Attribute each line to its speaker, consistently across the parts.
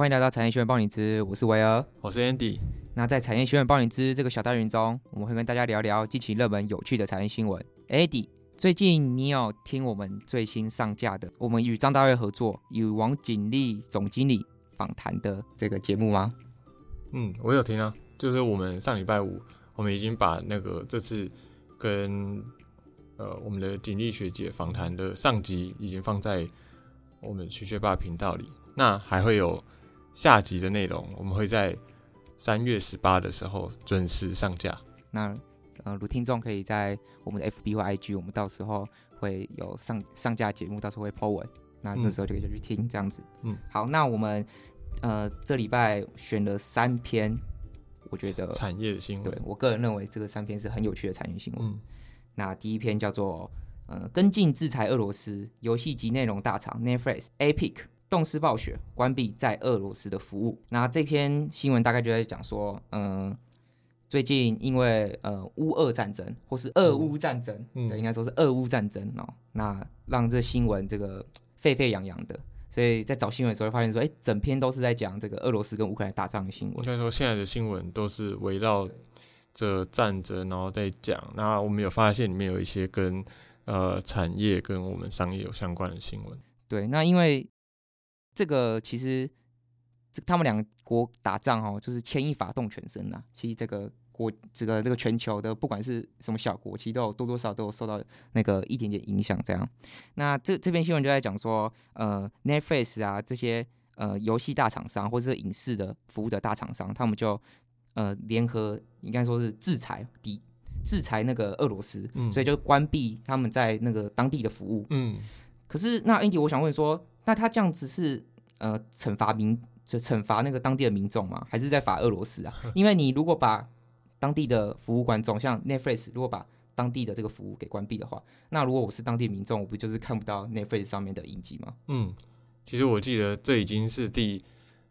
Speaker 1: 欢迎来到产业学院帮你知，我是维尔。
Speaker 2: 我是 Andy。
Speaker 1: 那在产业学院帮你知这个小单元中，我们会跟大家聊聊近期热门有趣的产业新闻。Andy，最近你有听我们最新上架的我们与张大卫合作与王景丽总经理访谈的这个节目吗？
Speaker 2: 嗯，我有听啊，就是我们上礼拜五，我们已经把那个这次跟呃我们的景丽学姐访谈的上集已经放在我们学学霸频道里，那还会有。下集的内容我们会在三月十八的时候准时上架。
Speaker 1: 那呃，如听众可以在我们的 FB 或 IG，我们到时候会有上上架节目，到时候会 po 文，那那时候就可以去听这样子。嗯，好，那我们呃这礼拜选了三篇，我觉得
Speaker 2: 产业的新闻，
Speaker 1: 对我个人认为这个三篇是很有趣的产业新闻。嗯，那第一篇叫做呃跟进制裁俄罗斯游戏及内容大厂 Netflix、Epic。动视暴雪关闭在俄罗斯的服务。那这篇新闻大概就在讲说，嗯，最近因为呃乌俄战争或是俄乌战争，对，应该说是俄乌战争哦，那让这新闻这个沸沸扬扬的。所以在找新闻的时候发现说，哎，整篇都是在讲这个俄罗斯跟乌克兰打仗的新闻。
Speaker 2: 应该说现在的新闻都是围绕着战争，然后在讲。那我们有发现里面有一些跟呃产业跟我们商业有相关的新闻。
Speaker 1: 对，那因为。这个其实，这他们两国打仗哦，就是牵一发动全身呐。其实这个国，这个这个全球的，不管是什么小国，其实都有多多少都有受到那个一点点影响。这样，那这这篇新闻就在讲说，呃，Netflix 啊这些呃游戏大厂商或者是影视的服务的大厂商，他们就呃联合，应该说是制裁抵制裁那个俄罗斯，所以就关闭他们在那个当地的服务。嗯，可是那 Andy，我想问说。那他这样子是呃惩罚民，就惩罚那个当地的民众吗？还是在罚俄罗斯啊？因为你如果把当地的服务观众，像 Netflix，如果把当地的这个服务给关闭的话，那如果我是当地民众，我不就是看不到 Netflix 上面的影集吗？
Speaker 2: 嗯，其实我记得这已经是第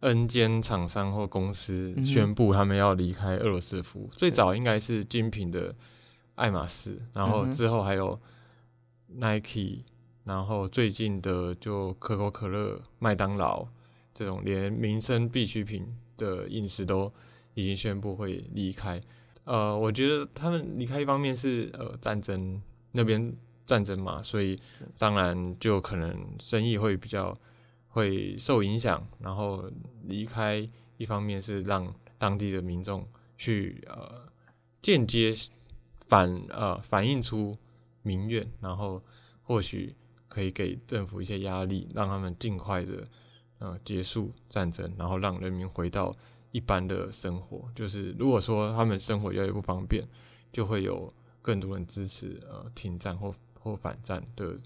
Speaker 2: N 间厂商或公司宣布他们要离开俄罗斯的服务，最早应该是精品的爱马仕，然后之后还有 Nike。然后最近的就可口可乐、麦当劳这种连民生必需品的饮食都已经宣布会离开。呃，我觉得他们离开一方面是呃战争那边战争嘛，所以当然就可能生意会比较会受影响。然后离开一方面是让当地的民众去呃间接反呃反映出民怨，然后或许。可以给政府一些压力，让他们尽快的呃结束战争，然后让人民回到一般的生活。就是如果说他们生活越来越不方便，就会有更多人支持呃停战或或反战的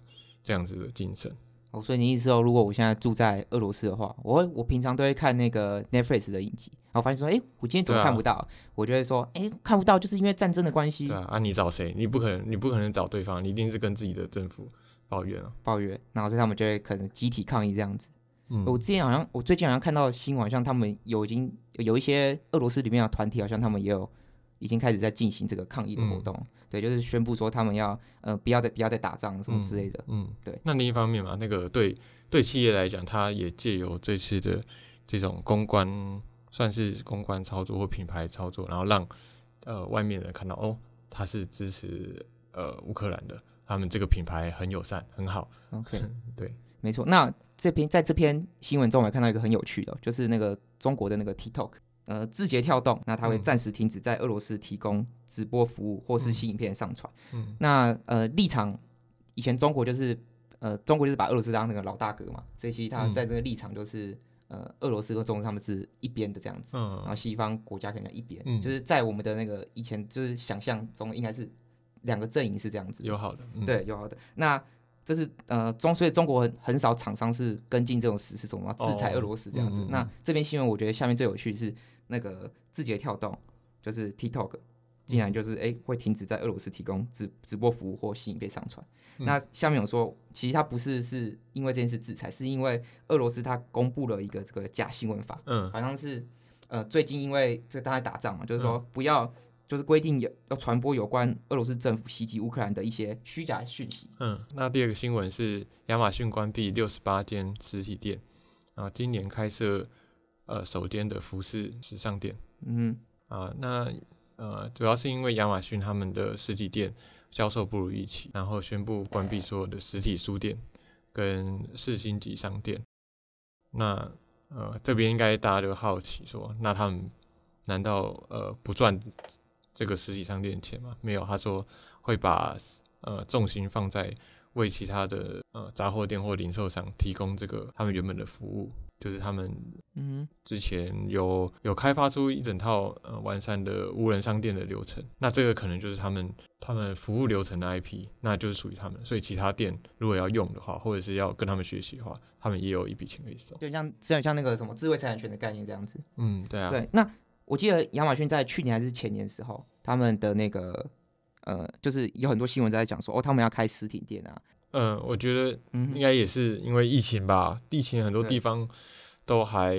Speaker 2: 这样子的精神。
Speaker 1: 哦，所以你意思说，如果我现在住在俄罗斯的话，我我平常都会看那个 Netflix 的影集，然后发现说，哎，我今天怎么看不到？我就会说，哎，看不到，就是因为战争的关系。
Speaker 2: 对啊，啊，你找谁？你不可能，你不可能找对方，你一定是跟自己的政府。抱怨啊，
Speaker 1: 抱怨，然后所以他们就会可能集体抗议这样子。嗯，我之前好像，我最近好像看到新闻，像他们有已经有一些俄罗斯里面的团体，好像他们也有已经开始在进行这个抗议的活动。对，就是宣布说他们要呃不要再不要再打仗什么之类的。嗯，对。
Speaker 2: 那另一方面嘛，那个对对企业来讲，他也借由这次的这种公关，算是公关操作或品牌操作，然后让呃外面人看到哦，他是支持呃乌克兰的。他们这个品牌很友善，很好。
Speaker 1: OK，
Speaker 2: 对，
Speaker 1: 没错。那这篇在这篇新闻中，我看到一个很有趣的，就是那个中国的那个 TikTok，呃，字节跳动，那它会暂时停止在俄罗斯提供直播服务或是新影片上传。嗯，那呃立场，以前中国就是呃中国就是把俄罗斯当那个老大哥嘛，所以其实他在这个立场就是呃俄罗斯和中国他们是一边的这样子。嗯，然后西方国家可能一边，就是在我们的那个以前就是想象中应该是。两个阵营是这样子，
Speaker 2: 友好的，
Speaker 1: 对，友好的。那这是呃中，所以中国很少厂商是跟进这种实事，什么制裁俄罗斯这样子。那这篇新闻我觉得下面最有趣是那个字节跳动，就是 TikTok，竟然就是哎会停止在俄罗斯提供直直播服务或新影片上传。那下面有说，其实它不是是因为这件事制裁，是因为俄罗斯它公布了一个这个假新闻法，嗯，好像是呃最近因为这大家打仗嘛，就是说不要。就是规定有要传播有关俄罗斯政府袭击乌克兰的一些虚假讯息。
Speaker 2: 嗯，那第二个新闻是亚马逊关闭六十八间实体店，啊，今年开设呃首间的服饰时尚店。
Speaker 1: 嗯
Speaker 2: 啊，那呃主要是因为亚马逊他们的实体店销售不如预期，然后宣布关闭所有的实体书店跟四星级商店。那呃这边应该大家就好奇说，那他们难道呃不赚这个实体商店钱吗？没有，他说会把呃重心放在为其他的呃杂货店或零售商提供这个他们原本的服务，就是他们
Speaker 1: 嗯
Speaker 2: 之前有有开发出一整套呃完善的无人商店的流程，那这个可能就是他们他们服务流程的 IP，那就是属于他们，所以其他店如果要用的话，或者是要跟他们学习的话，他们也有一笔钱可以收。
Speaker 1: 就像像像那个什么智慧财产权的概念这样子。
Speaker 2: 嗯，对啊，
Speaker 1: 对，那我记得亚马逊在去年还是前年的时候，他们的那个呃，就是有很多新闻在讲说，哦，他们要开实体店啊。
Speaker 2: 嗯，我觉得
Speaker 1: 嗯
Speaker 2: 应该也是因为疫情吧，疫情很多地方都还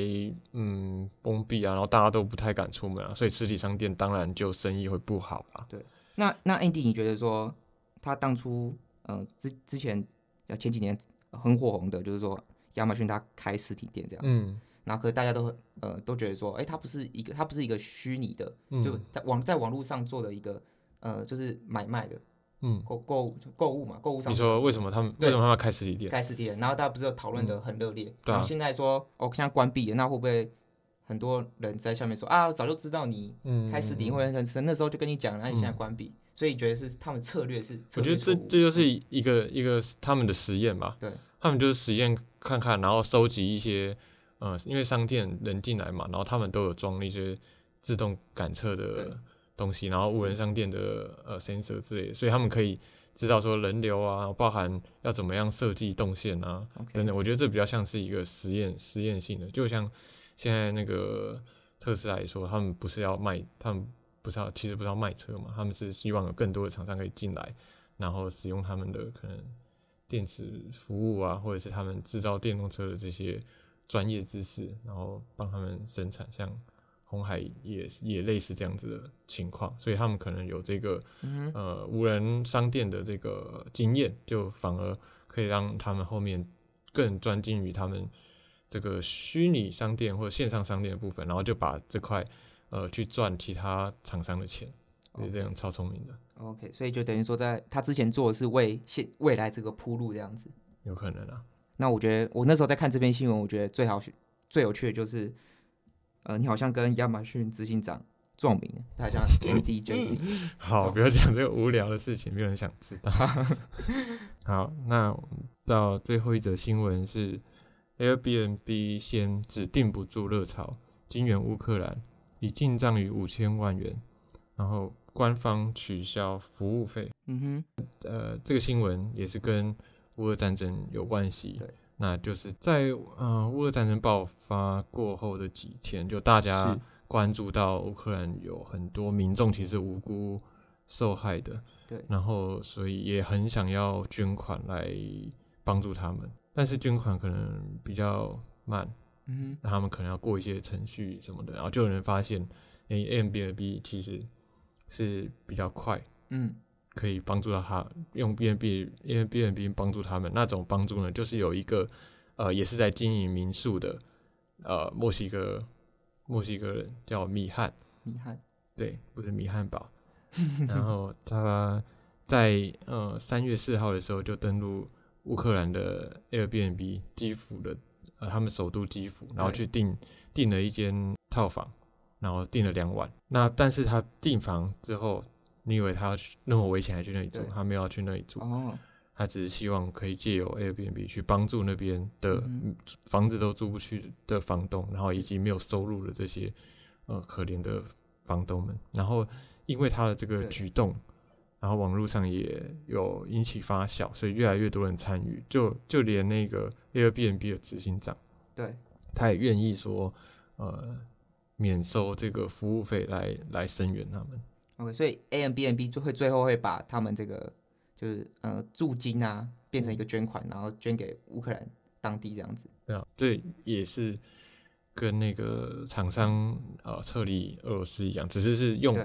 Speaker 2: 嗯封闭啊，然后大家都不太敢出门啊，所以实体商店当然就生意会不好啦。
Speaker 1: 那那 Andy，你觉得说他当初呃之之前要前几年很火红的，就是说亚马逊他开实体店这样子，
Speaker 2: 嗯
Speaker 1: 然后可是大家都呃都觉得说，哎，它不是一个它不是一个虚拟的，
Speaker 2: 嗯，
Speaker 1: 就在网在网络上做的一个呃就是买卖的
Speaker 2: 嗯，
Speaker 1: 购购购物嘛，购物上
Speaker 2: 你说为什么他们为什么他们要开实体店？
Speaker 1: 开实体店，然后大家不是有讨论的很热烈，
Speaker 2: 对啊。
Speaker 1: 然后现在说哦现在关闭了，那会不会很多人在下面说啊，早就知道你
Speaker 2: 嗯，
Speaker 1: 开实体
Speaker 2: 嗯
Speaker 1: 会很深，那时候就跟你讲了，那你现在
Speaker 2: 嗯。
Speaker 1: 关闭，所以觉得是他们策略是策
Speaker 2: 我觉得这这就是一个一个他们的实验吧。
Speaker 1: 对，
Speaker 2: 他们就是实验看看，然后收集一些，呃，因为商店人进来嘛，然后他们都有装那些自动感测的东西，然后无人商店的呃 sensor 之类的，所以他们可以知道说人流啊，包含要怎么样设计动线啊等等。我觉得这比较像是一个实验实验性的，就像现在那个特斯拉来说，他们不是要卖，他们不是要其实不是要卖车嘛，他们是希望有更多的厂商可以进来，然后使用他们的可能电池服务啊，或者是他们制造电动车的这些专业知识，然后帮他们生产，像红海也是也类似这样子的情况，所以他们可能有这个
Speaker 1: 嗯
Speaker 2: 呃无人商店的这个经验，就反而可以让他们后面更专精于他们这个虚拟商店或者线上商店的部分，然后就把这块呃去赚其他厂商的钱，我觉得这样超聪明的
Speaker 1: ，OK，所以就等于说在他之前做的是为现未来这个铺路这样子。
Speaker 2: 有可能啊，
Speaker 1: 那我觉得我那时候在看这篇新闻，我觉得最好最有趣的就是，呃，你好像跟亚马逊执行长撞名，他好像 Andy Jassy。
Speaker 2: 好，不要讲这个无聊的事情，没有人想知道。好，那到最后一则新闻是 Airbnb 先指定不住热潮，金援乌克兰已进账于五千万元，然后官方取消服务费。
Speaker 1: 嗯哼，
Speaker 2: 呃，这个新闻也是跟乌俄战争有关系
Speaker 1: 对。
Speaker 2: 那就是在呃乌俄战争爆发过后的几天，就大家
Speaker 1: 是。
Speaker 2: 关注到乌克兰有很多民众其实无辜受害的，
Speaker 1: 对。
Speaker 2: 然后所以也很想要捐款来帮助他们，但是捐款可能比较慢，
Speaker 1: 嗯
Speaker 2: 那他们可能要过一些程序什么的，然后就有人发现，哎 a m b n b 其实是比较快，
Speaker 1: 嗯，
Speaker 2: 可以帮助到他用 B N B 因为 B N B 帮助他们，那种帮助呢，就是有一个呃也是在经营民宿的呃墨西哥墨西哥人叫米汉，
Speaker 1: 米汉，
Speaker 2: 对，不是米汉堡，然后他在呃三月四号的时候就登陆乌克兰的 Airbnb 基辅的呃他们首都基辅，然后去订订了一间套房，然后订了两晚。那但是他订房之后，你以为他要去那么危险还去那里住？他没有要去那里住，
Speaker 1: 哦，
Speaker 2: 他只是希望可以借由 Airbnb 去帮助那边的房子都租不去的房东，然后以及没有收入的这些呃可怜的房东们。然后因为他的这个举动，然后网络上也有引起发酵，所以越来越多人参与，就就连那个 Airbnb 的执行长，
Speaker 1: 对，
Speaker 2: 他也愿意说呃免收这个服务费来来声援他们。
Speaker 1: OK，所以 A M B N B 就会最后会把他们这个就是呃驻金啊变成一个捐款，然后捐给乌克兰当地这样子。
Speaker 2: 对啊，这也是跟那个厂商呃撤离俄罗斯一样，只是是用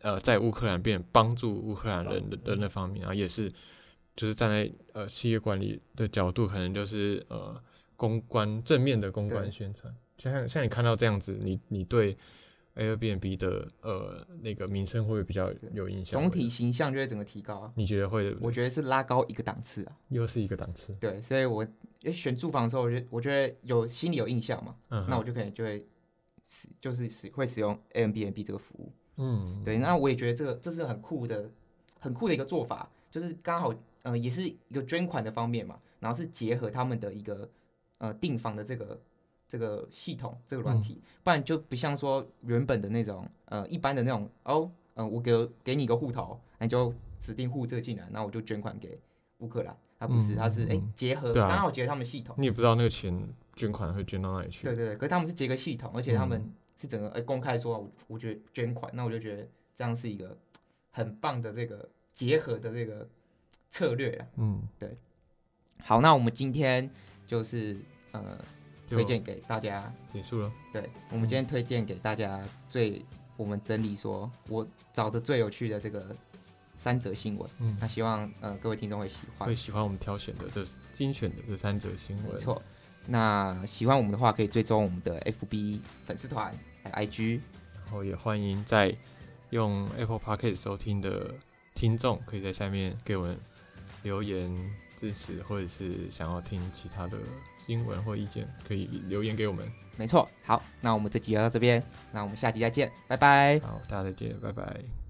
Speaker 2: 呃在乌克兰变帮助乌克兰人的的那方面，然后也是就是站在呃企业管理的角度，可能就是呃公关正面的公关宣传。像像你看到这样子，你你对 Airbnb 的呃那个名声会比较有印象？
Speaker 1: 总体形象就会整个提高啊。
Speaker 2: 你觉得会？
Speaker 1: 我觉得是拉高一个档次啊。
Speaker 2: 又是一个档次。
Speaker 1: 对，所以我选住房的时候，我觉我觉得有心里有印象嘛，
Speaker 2: 嗯，
Speaker 1: 那我就可能就会使就是使会使用 Airbnb 这个服务。
Speaker 2: 嗯，
Speaker 1: 对，那我也觉得这个这是很酷的，很酷的一个做法，就是刚好，呃，也是一个捐款的方面嘛，然后是结合他们的一个呃订房的这个这个系统这个软体，不然就不像说原本的那种呃一般的那种哦，呃，我给给你一个户头，那你就指定户这个进来，然后我就捐款给乌克兰，它不是，
Speaker 2: 嗯
Speaker 1: 它是哎、
Speaker 2: 嗯。
Speaker 1: 结合刚好结合他们系统，
Speaker 2: 你也不知道那个钱捐款会捐到哪里去。
Speaker 1: 对对对，可是他们是结合系统，而且他们
Speaker 2: 嗯。
Speaker 1: 是整个呃公开说，我我觉得捐款，那我就觉得这样是一个很棒的这个结合的这个策略了。
Speaker 2: 嗯，对。
Speaker 1: 好，那我们今天就是呃
Speaker 2: 就
Speaker 1: 推荐给大家，
Speaker 2: 结束了。
Speaker 1: 对我们今天推荐给大家最我们整理说我找的最有趣的这个三则新闻，
Speaker 2: 嗯
Speaker 1: 那，希望呃各位听众会喜欢
Speaker 2: 会。喜欢我们挑选的这精选的这三则新闻。
Speaker 1: 没错，那喜欢我们的话，可以追踪我们的 FB 粉丝团还有 IG。
Speaker 2: 然后也欢迎在用 Apple Podcast 收听的听众，可以在下面给我们留言支持，或者是想要听其他的新闻或意见，可以留言给我们。
Speaker 1: 没错，好，那我们这集就到这边，那我们下集再见，拜拜。
Speaker 2: 好，大家再见，拜拜。